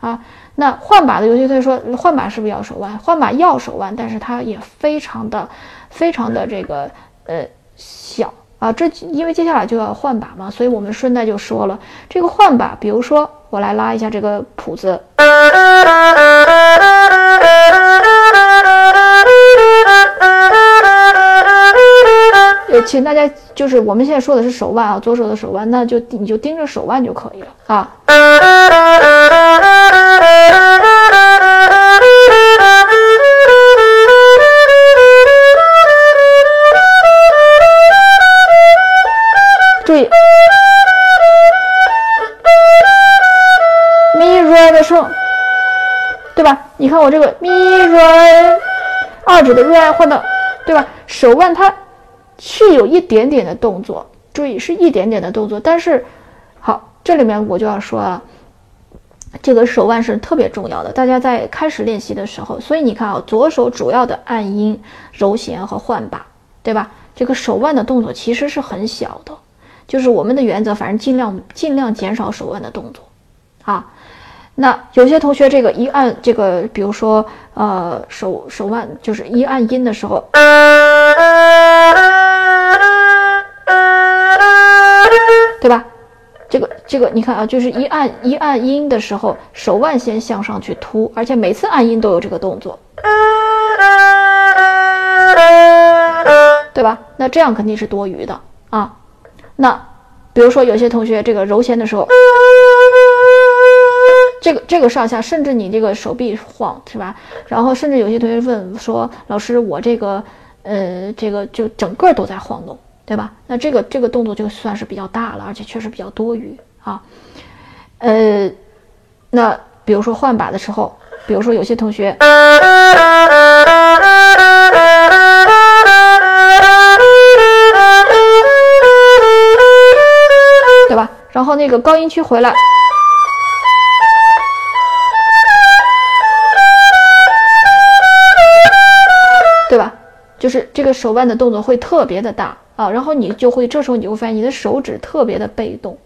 啊，那换把的游戏同学说换把是不是要手腕？换把要手腕，但是它也非常的、非常的这个呃小啊。这因为接下来就要换把嘛，所以我们顺带就说了这个换把。比如说，我来拉一下这个谱子。请大家就是我们现在说的是手腕啊，左手的手腕，那就你就盯着手腕就可以了啊。注意，咪瑞的声，对吧？你看我这个咪瑞，二指的瑞换到，对吧？手腕它。是有一点点的动作，注意是一点点的动作，但是好，这里面我就要说啊，这个手腕是特别重要的。大家在开始练习的时候，所以你看啊，左手主要的按音、揉弦和换把，对吧？这个手腕的动作其实是很小的，就是我们的原则，反正尽量尽量减少手腕的动作啊。那有些同学这个一按这个，比如说呃手手腕就是一按音的时候。对吧？这个这个，你看啊，就是一按一按音的时候，手腕先向上去凸，而且每次按音都有这个动作，对吧？那这样肯定是多余的啊。那比如说有些同学这个揉弦的时候，这个这个上下，甚至你这个手臂晃，是吧？然后甚至有些同学问说，老师，我这个呃，这个就整个都在晃动。对吧？那这个这个动作就算是比较大了，而且确实比较多余啊。呃，那比如说换把的时候，比如说有些同学，然后那个高音区回来，对吧？就是这个手腕的动作会特别的大。啊，然后你就会这时候你会发现你的手指特别的被动，